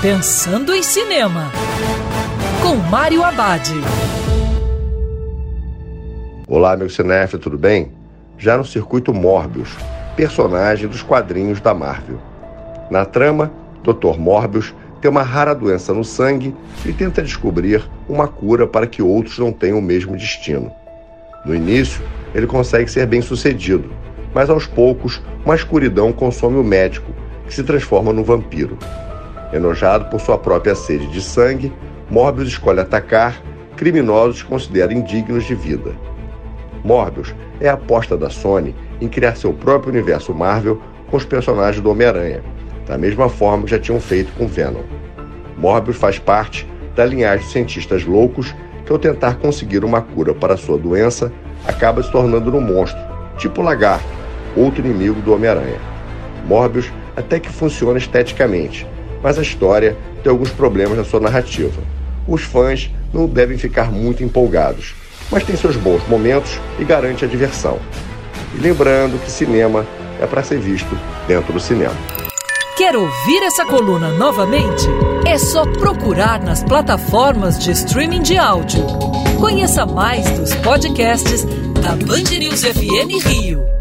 Pensando em Cinema, com Mário Abad. Olá, meu cinéfilo, tudo bem? Já no circuito Morbius, personagem dos quadrinhos da Marvel. Na trama, Dr. Morbius tem uma rara doença no sangue e tenta descobrir uma cura para que outros não tenham o mesmo destino. No início, ele consegue ser bem sucedido, mas aos poucos, uma escuridão consome o médico, que se transforma num vampiro. Enojado por sua própria sede de sangue, Morbius escolhe atacar criminosos que considera indignos de vida. Morbius é a aposta da Sony em criar seu próprio universo Marvel com os personagens do Homem-Aranha, da mesma forma que já tinham feito com Venom. Morbius faz parte da linhagem de cientistas loucos que, ao tentar conseguir uma cura para sua doença, acaba se tornando um monstro, tipo Lagarto, outro inimigo do Homem-Aranha. Morbius até que funciona esteticamente, mas a história tem alguns problemas na sua narrativa. Os fãs não devem ficar muito empolgados, mas tem seus bons momentos e garante a diversão. E lembrando que cinema é para ser visto dentro do cinema. Quer ouvir essa coluna novamente? É só procurar nas plataformas de streaming de áudio. Conheça mais dos podcasts da Band News FM Rio.